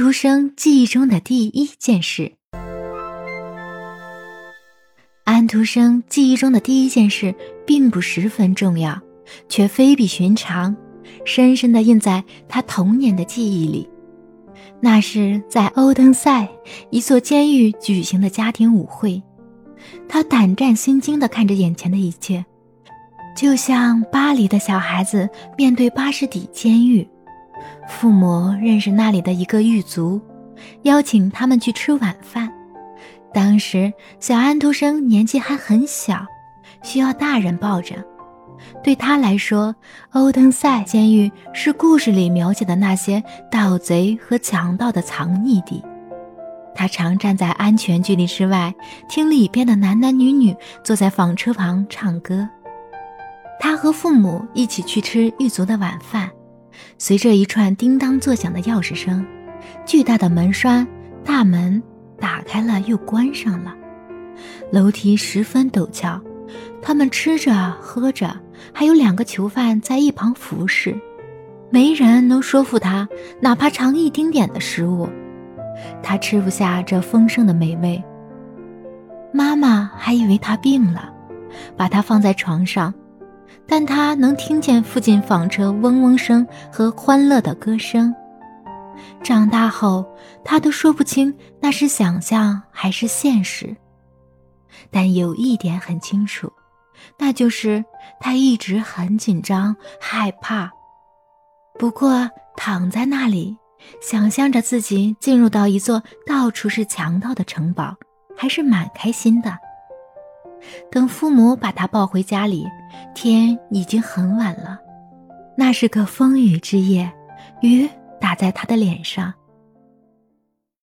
徒生记忆中的第一件事。安徒生记忆中的第一件事并不十分重要，却非比寻常，深深地印在他童年的记忆里。那是在欧登塞一座监狱举行的家庭舞会，他胆战心惊地看着眼前的一切，就像巴黎的小孩子面对巴士底监狱。父母认识那里的一个狱卒，邀请他们去吃晚饭。当时小安徒生年纪还很小，需要大人抱着。对他来说，欧登塞监狱是故事里描写的那些盗贼和强盗的藏匿地。他常站在安全距离之外，听里边的男男女女坐在纺车旁唱歌。他和父母一起去吃狱卒的晚饭。随着一串叮当作响的钥匙声，巨大的门栓大门打开了又关上了。楼梯十分陡峭，他们吃着喝着，还有两个囚犯在一旁服侍。没人能说服他，哪怕尝一丁点的食物，他吃不下这丰盛的美味。妈妈还以为他病了，把他放在床上。但他能听见附近纺车嗡嗡声和欢乐的歌声。长大后，他都说不清那是想象还是现实。但有一点很清楚，那就是他一直很紧张、害怕。不过躺在那里，想象着自己进入到一座到处是强盗的城堡，还是蛮开心的。等父母把他抱回家里，天已经很晚了。那是个风雨之夜，雨打在他的脸上，